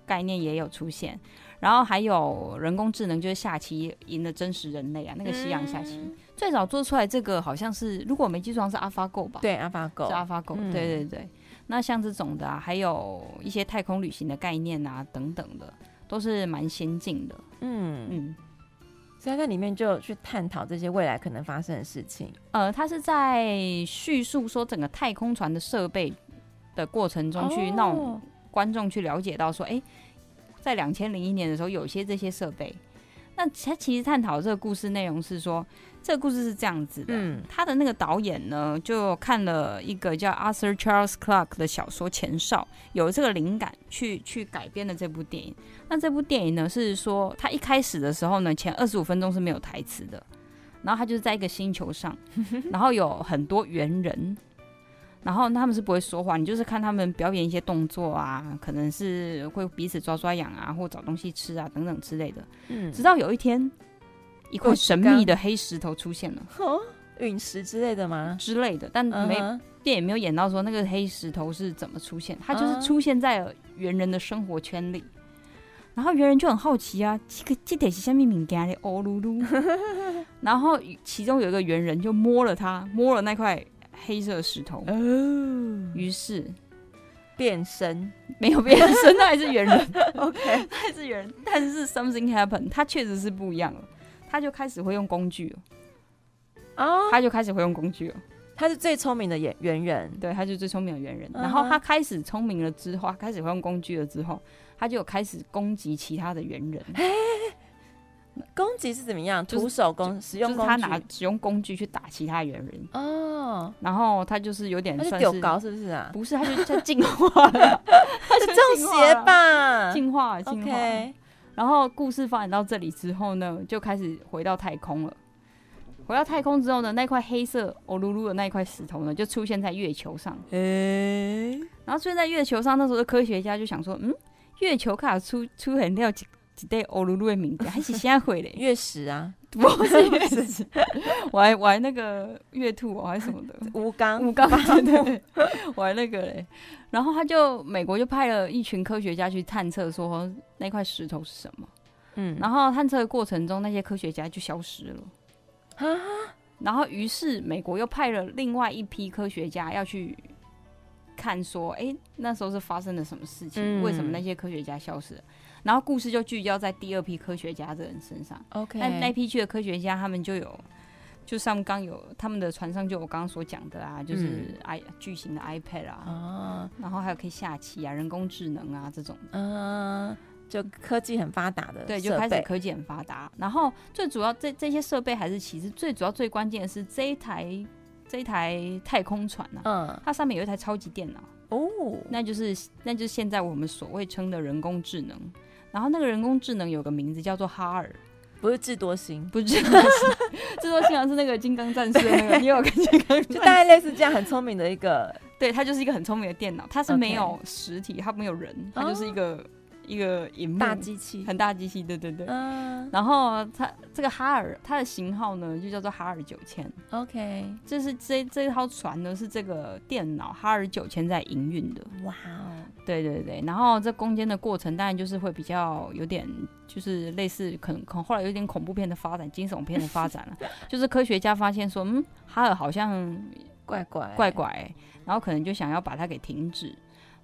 概念也有出现。然后还有人工智能，就是下棋赢了真实人类啊，那个西洋下棋、嗯、最早做出来这个好像是，如果我没记错，是 AlphaGo 吧？对，AlphaGo 是 AlphaGo，、嗯、对对对。那像这种的啊，还有一些太空旅行的概念啊，等等的，都是蛮先进的。嗯嗯，所以在里面就去探讨这些未来可能发生的事情。呃，他是在叙述说整个太空船的设备的过程中，去让观众去了解到说，哎、欸。在两千零一年的时候，有些这些设备。那他其实探讨这个故事内容是说，这个故事是这样子的。嗯，他的那个导演呢，就看了一个叫 Arthur Charles Clarke 的小说《前哨》，有这个灵感去去改编的这部电影。那这部电影呢，是说他一开始的时候呢，前二十五分钟是没有台词的，然后他就是在一个星球上，[LAUGHS] 然后有很多猿人。然后他们是不会说话，你就是看他们表演一些动作啊，可能是会彼此抓抓痒啊，或找东西吃啊等等之类的。嗯，直到有一天，一块神秘的黑石头出现了，哦，陨石之类的吗？之类的，但没、uh -huh. 电影没有演到说那个黑石头是怎么出现，它就是出现在猿人的生活圈里。Uh -huh. 然后猿人就很好奇啊，这个这得是什么物件的？哦噜噜。[LAUGHS] 然后其中有一个猿人就摸了它，摸了那块。黑色石头，哦于、哦、是变身，没有变身，他还是猿人。[LAUGHS] [LAUGHS] OK，他还是猿人，但是 something happened，他确实是不一样了。他就开始会用工具了，哦，他就开始会用工具了。他是最聪明的猿猿人，对，他就是最聪明的猿人。然后他开始聪明了之后，他开始会用工具了之后，他就有开始攻击其他的猿人。攻击是怎么样？徒手攻，使用工具，就是他拿使用工具去打其他猿人哦。然后他就是有点算是高，是不是啊？不是，他就在 [LAUGHS] 进化了，他是中邪吧？进化，进化。然后故事发展到这里之后呢，就开始回到太空了。回到太空之后呢，那块黑色欧噜噜的那块石头呢，就出现在月球上。诶、欸，然后出现在月球上，那时候的科学家就想说，嗯，月球卡出出很料。几几对欧噜噜的名字，还是现在会嘞？[LAUGHS] 月食啊，不是月食，我还我还那个月兔，我还什么的？[LAUGHS] 吴刚，吴刚，对对，[LAUGHS] 我还那个嘞。然后他就美国就派了一群科学家去探测，说那块石头是什么。嗯，然后探测的过程中，那些科学家就消失了。啊，然后于是美国又派了另外一批科学家要去看，说，哎、欸，那时候是发生了什么事情？嗯、为什么那些科学家消失了？然后故事就聚焦在第二批科学家这人身上。OK，那那批去的科学家，他们就有，就上刚有他们的船上就有我刚刚所讲的啊，就是 i、嗯、巨型的 iPad 啊、哦，然后还有可以下棋啊、人工智能啊这种，嗯，就科技很发达的，对，就开始科技很发达。然后最主要这这些设备还是其实最主要最关键的是这一台这一台太空船啊，嗯，它上面有一台超级电脑。哦，那就是那就是现在我们所谓称的人工智能。然后那个人工智能有个名字叫做哈尔，不是智多星，不是智多星，智多星好像是那个金刚战士的那个，[LAUGHS] 你有个金刚，就大概类似这样很聪明的一个，对，它就是一个很聪明的电脑，它是没有实体，它没有人，它就是一个。一个大机器，很大机器，对对对。嗯，然后它这个哈尔，它的型号呢就叫做哈尔九千。OK，这是这这一套船呢是这个电脑哈尔九千在营运的。哇哦，对对对。然后这攻坚的过程当然就是会比较有点，就是类似可能可能后来有点恐怖片的发展，惊悚片的发展了。[LAUGHS] 就是科学家发现说，嗯，哈尔好像怪怪怪怪，然后可能就想要把它给停止。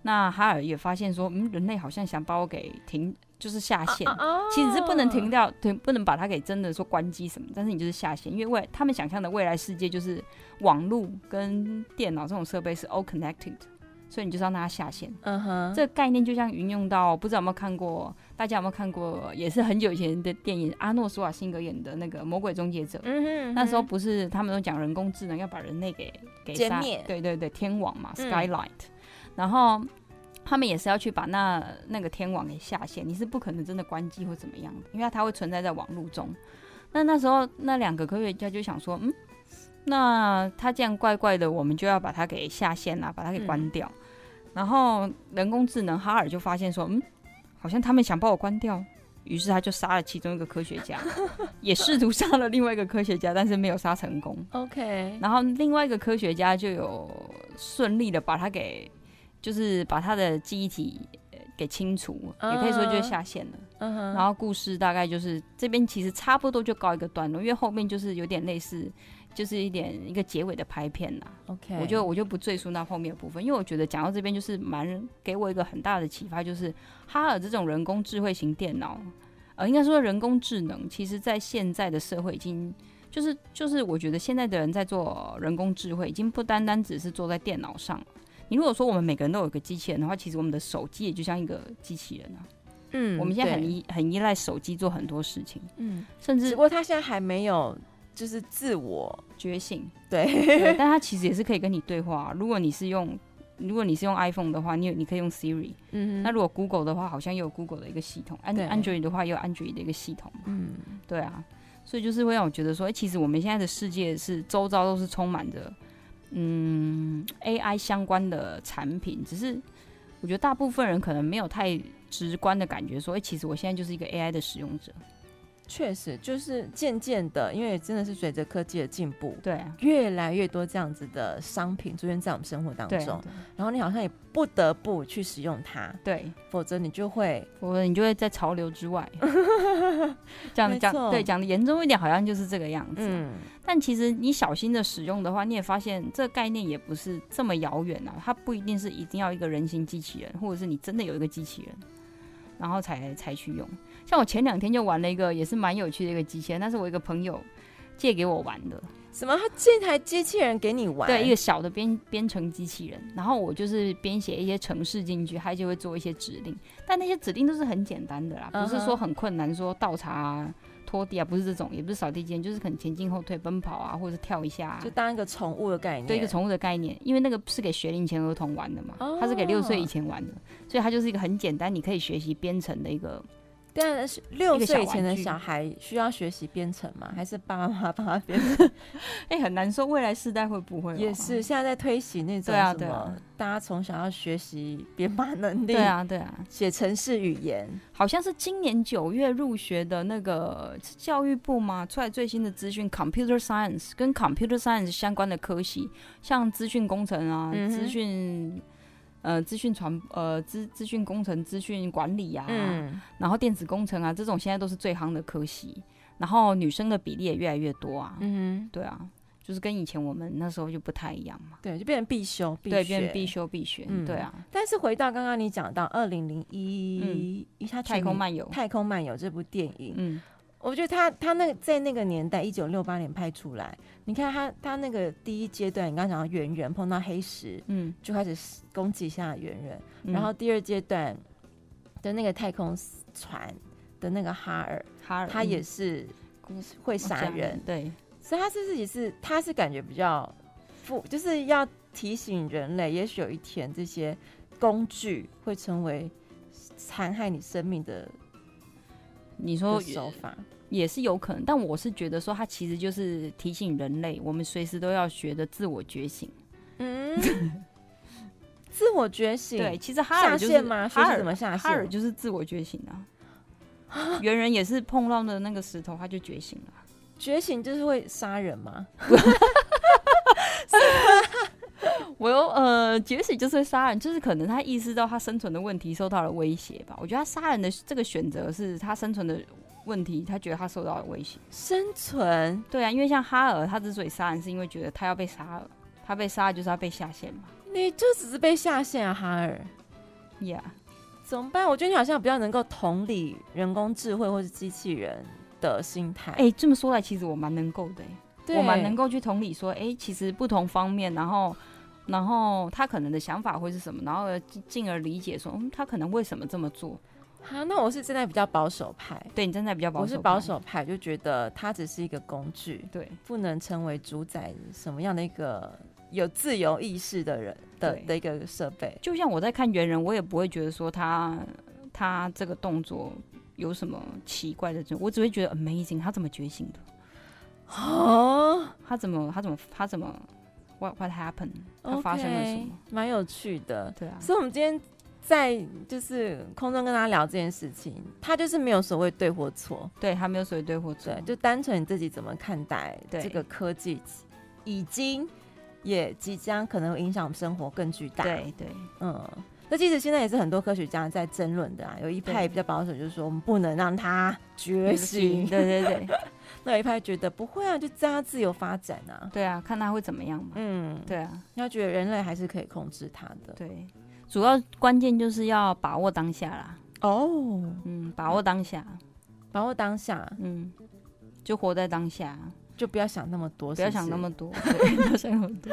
那哈尔也发现说，嗯，人类好像想把我给停，就是下线。其实是不能停掉，停，不能把它给真的说关机什么。但是你就是下线，因为未他们想象的未来世界就是网络跟电脑这种设备是 all connected，所以你就是要让它下线。嗯哼，这个概念就像运用到，不知道有没有看过，大家有没有看过，也是很久以前的电影，阿诺·施瓦辛格演的那个《魔鬼终结者》。嗯哼，那时候不是他们都讲人工智能要把人类给给杀灭？对对对，天网嘛，Skylight。然后他们也是要去把那那个天网给下线，你是不可能真的关机或怎么样的，因为它会存在在网络中。那那时候那两个科学家就想说，嗯，那他这样怪怪的，我们就要把它给下线啦，把它给关掉。嗯、然后人工智能哈尔就发现说，嗯，好像他们想把我关掉，于是他就杀了其中一个科学家，[LAUGHS] 也试图杀了另外一个科学家，但是没有杀成功。OK，然后另外一个科学家就有顺利的把他给。就是把他的记忆体给清除，uh. 也可以说就是下线了。Uh. 然后故事大概就是这边其实差不多就告一个段落，因为后面就是有点类似，就是一点一个结尾的拍片啦。OK，我就我就不赘述那后面的部分，因为我觉得讲到这边就是蛮给我一个很大的启发，就是哈尔这种人工智慧型电脑，呃，应该说人工智能，其实在现在的社会已经就是就是我觉得现在的人在做人工智慧，已经不单单只是坐在电脑上。你如果说我们每个人都有个机器人的话，其实我们的手机也就像一个机器人啊。嗯，我们现在很依很依赖手机做很多事情。嗯，甚至只不过他现在还没有就是自我觉醒。对，对，[LAUGHS] 但他其实也是可以跟你对话。如果你是用如果你是用 iPhone 的话，你有你可以用 Siri。嗯，那如果 Google 的话，好像也有 Google 的一个系统。安对 Android 的话，也有 Android 的一个系统。嗯，对啊。所以就是会让我觉得说，哎、欸，其实我们现在的世界是周遭都是充满着。嗯，AI 相关的产品，只是我觉得大部分人可能没有太直观的感觉，说，哎，其实我现在就是一个 AI 的使用者。确实，就是渐渐的，因为真的是随着科技的进步，对、啊，越来越多这样子的商品出现在我们生活当中，然后你好像也不得不去使用它，对，否则你就会，否则你就会在潮流之外。[LAUGHS] 讲讲对，讲的严重一点，好像就是这个样子。嗯，但其实你小心的使用的话，你也发现这个概念也不是这么遥远啊，它不一定是一定要一个人形机器人，或者是你真的有一个机器人，然后才才去用。像我前两天就玩了一个，也是蛮有趣的一个机器人，那是我一个朋友借给我玩的。什么？他借台机器人给你玩？对，一个小的编编程机器人。然后我就是编写一些程式进去，他就会做一些指令。但那些指令都是很简单的啦，不是说很困难，说倒茶啊、拖地啊，不是这种，也不是扫地机，就是可能前进后退、奔跑啊，或者是跳一下，就当一个宠物的概念。对，一个宠物的概念，因为那个是给学龄前儿童玩的嘛，他是给六岁以前玩的，所以它就是一个很简单，你可以学习编程的一个。但是六岁以前的小孩需要学习编程吗？[LAUGHS] 还是爸爸妈妈帮他编程？哎、欸，很难说未来世代会不会。也是现在在推行那种什么，对啊对啊，大家从小要学习编码能力。对啊对啊，写程式语言。好像是今年九月入学的那个教育部嘛，出来最新的资讯，Computer Science 跟 Computer Science 相关的科系，像资讯工程啊，资讯、嗯。呃，资讯传呃资资讯工程、资讯管理、啊，嗯、然后电子工程啊，这种现在都是最夯的科系。然后女生的比例也越来越多啊。嗯，对啊，就是跟以前我们那时候就不太一样嘛。对，就变成必修，必对，变成必修必学。嗯、对啊。但是回到刚刚你讲到二零零一，一下太空漫游，太空漫游这部电影，嗯。我觉得他他那个在那个年代，一九六八年拍出来，你看他他那个第一阶段，你刚刚讲到猿人碰到黑石，嗯，就开始攻击一下猿人，嗯、然后第二阶段的那个太空船的那个哈尔，哈尔他也是会杀人，嗯、对，所以他是自己是他是感觉比较负，就是要提醒人类，也许有一天这些工具会成为残害你生命的。你说手法也是有可能，但我是觉得说，它其实就是提醒人类，我们随时都要学的自我觉醒。嗯，自我觉醒。对，其实哈尔就是？哈尔怎么下线？哈尔就是自我觉醒啊。猿人也是碰到的那个石头，他就觉醒了。觉醒就是会杀人吗？[LAUGHS] 我又呃，觉醒就是会杀人，就是可能他意识到他生存的问题受到了威胁吧。我觉得他杀人的这个选择是他生存的问题，他觉得他受到了威胁。生存？对啊，因为像哈尔，他之所以杀人，是因为觉得他要被杀了，他被杀就是他被下线嘛。你就只是被下线啊，哈尔。呀，Yeah. 怎么办？我觉得你好像比较能够同理人工智慧或是机器人的心态。哎、欸，这么说来，其实我蛮能够的、欸。对我蛮能够去同理说，哎、欸，其实不同方面，然后，然后他可能的想法会是什么，然后进而理解说，嗯，他可能为什么这么做？好，那我是站在比较保守派，对你站在比较保守，我是保守派，就觉得它只是一个工具，对，不能成为主宰什么样的一个有自由意识的人的的一个设备。就像我在看猿人，我也不会觉得说他他这个动作有什么奇怪的，我只会觉得 amazing，他怎么觉醒的？哦，他怎么？他怎么？他怎么？What What happened？他发生了什么？蛮有趣的，对啊。所以，我们今天在就是空中跟他聊这件事情，他就是没有所谓对或错，对他没有所谓对或错，就单纯你自己怎么看待这个科技，已经也即将可能会影响我们生活更巨大，对对，嗯。那其实现在也是很多科学家在争论的啊，有一派比较保守，就是说我们不能让他觉醒，对 [LAUGHS] 对对。那有一派觉得不会啊，就让他自由发展啊。对啊，看他会怎么样嘛。嗯，对啊，他觉得人类还是可以控制他的。对，主要关键就是要把握当下啦。哦，嗯，把握当下，把握当下，嗯，就活在当下。就不要想那么多是不是，不要想那么多，[LAUGHS] 对，不要想那么多，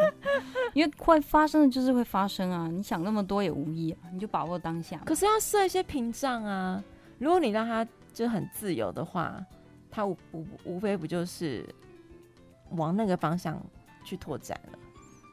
因为会发生的就是会发生啊！你想那么多也无益啊，你就把握当下。可是要设一些屏障啊！如果你让他就很自由的话，他无无无非不就是往那个方向去拓展了？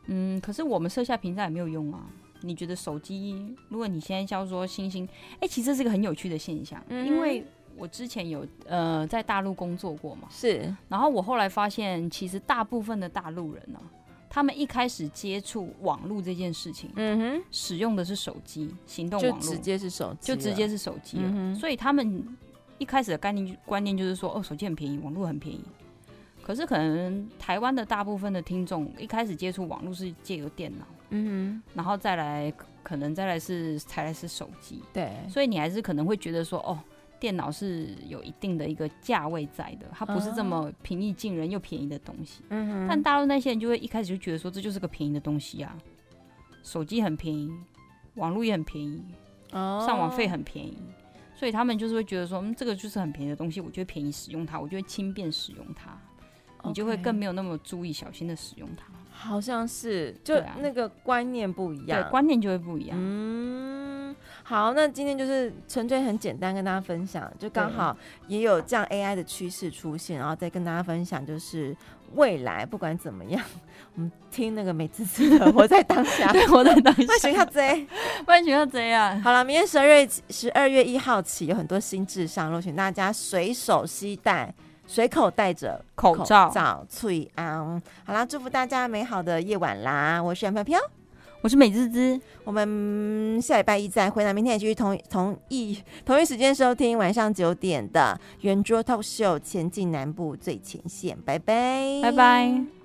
嗯，可是我们设下屏障也没有用啊！你觉得手机，如果你现在要说星星，哎、欸，其实这是个很有趣的现象，嗯、因为。我之前有呃在大陆工作过嘛，是，然后我后来发现，其实大部分的大陆人呢、啊，他们一开始接触网络这件事情，嗯哼，使用的是手机，行动网络，直接是手机，就直接是手机，嗯，所以他们一开始的概念观念就是说，哦，手机很便宜，网络很便宜。可是可能台湾的大部分的听众一开始接触网络是借由电脑，嗯哼，然后再来可能再来是才来是手机，对，所以你还是可能会觉得说，哦。电脑是有一定的一个价位在的，它不是这么平易近人又便宜的东西。嗯哼。但大陆那些人就会一开始就觉得说，这就是个便宜的东西啊，手机很便宜，网络也很便宜，上网费很便宜，所以他们就是会觉得说，嗯，这个就是很便宜的东西，我就会便宜使用它，我就会轻便使用它，你就会更没有那么注意小心的使用它。好像是，就那个观念不一样，对，观念就会不一样。嗯，好，那今天就是纯粹很简单跟大家分享，就刚好也有这样 AI 的趋势出现，然后再跟大家分享，就是未来不管怎么样，我们听那个美滋滋的活在当下，活在当下，[LAUGHS] 万学校贼，万学校贼啊！好了，明天十二月十二月一号起有很多新智上路，请大家随手携带。随口戴着口罩，口罩，翠安。好啦，祝福大家美好的夜晚啦！我是杨飘飘，我是美滋滋，我们下礼拜一再回来，明天也继续同同一同一时间收听晚上九点的圆桌 Talk Show，前进南部最前线，拜拜，拜拜。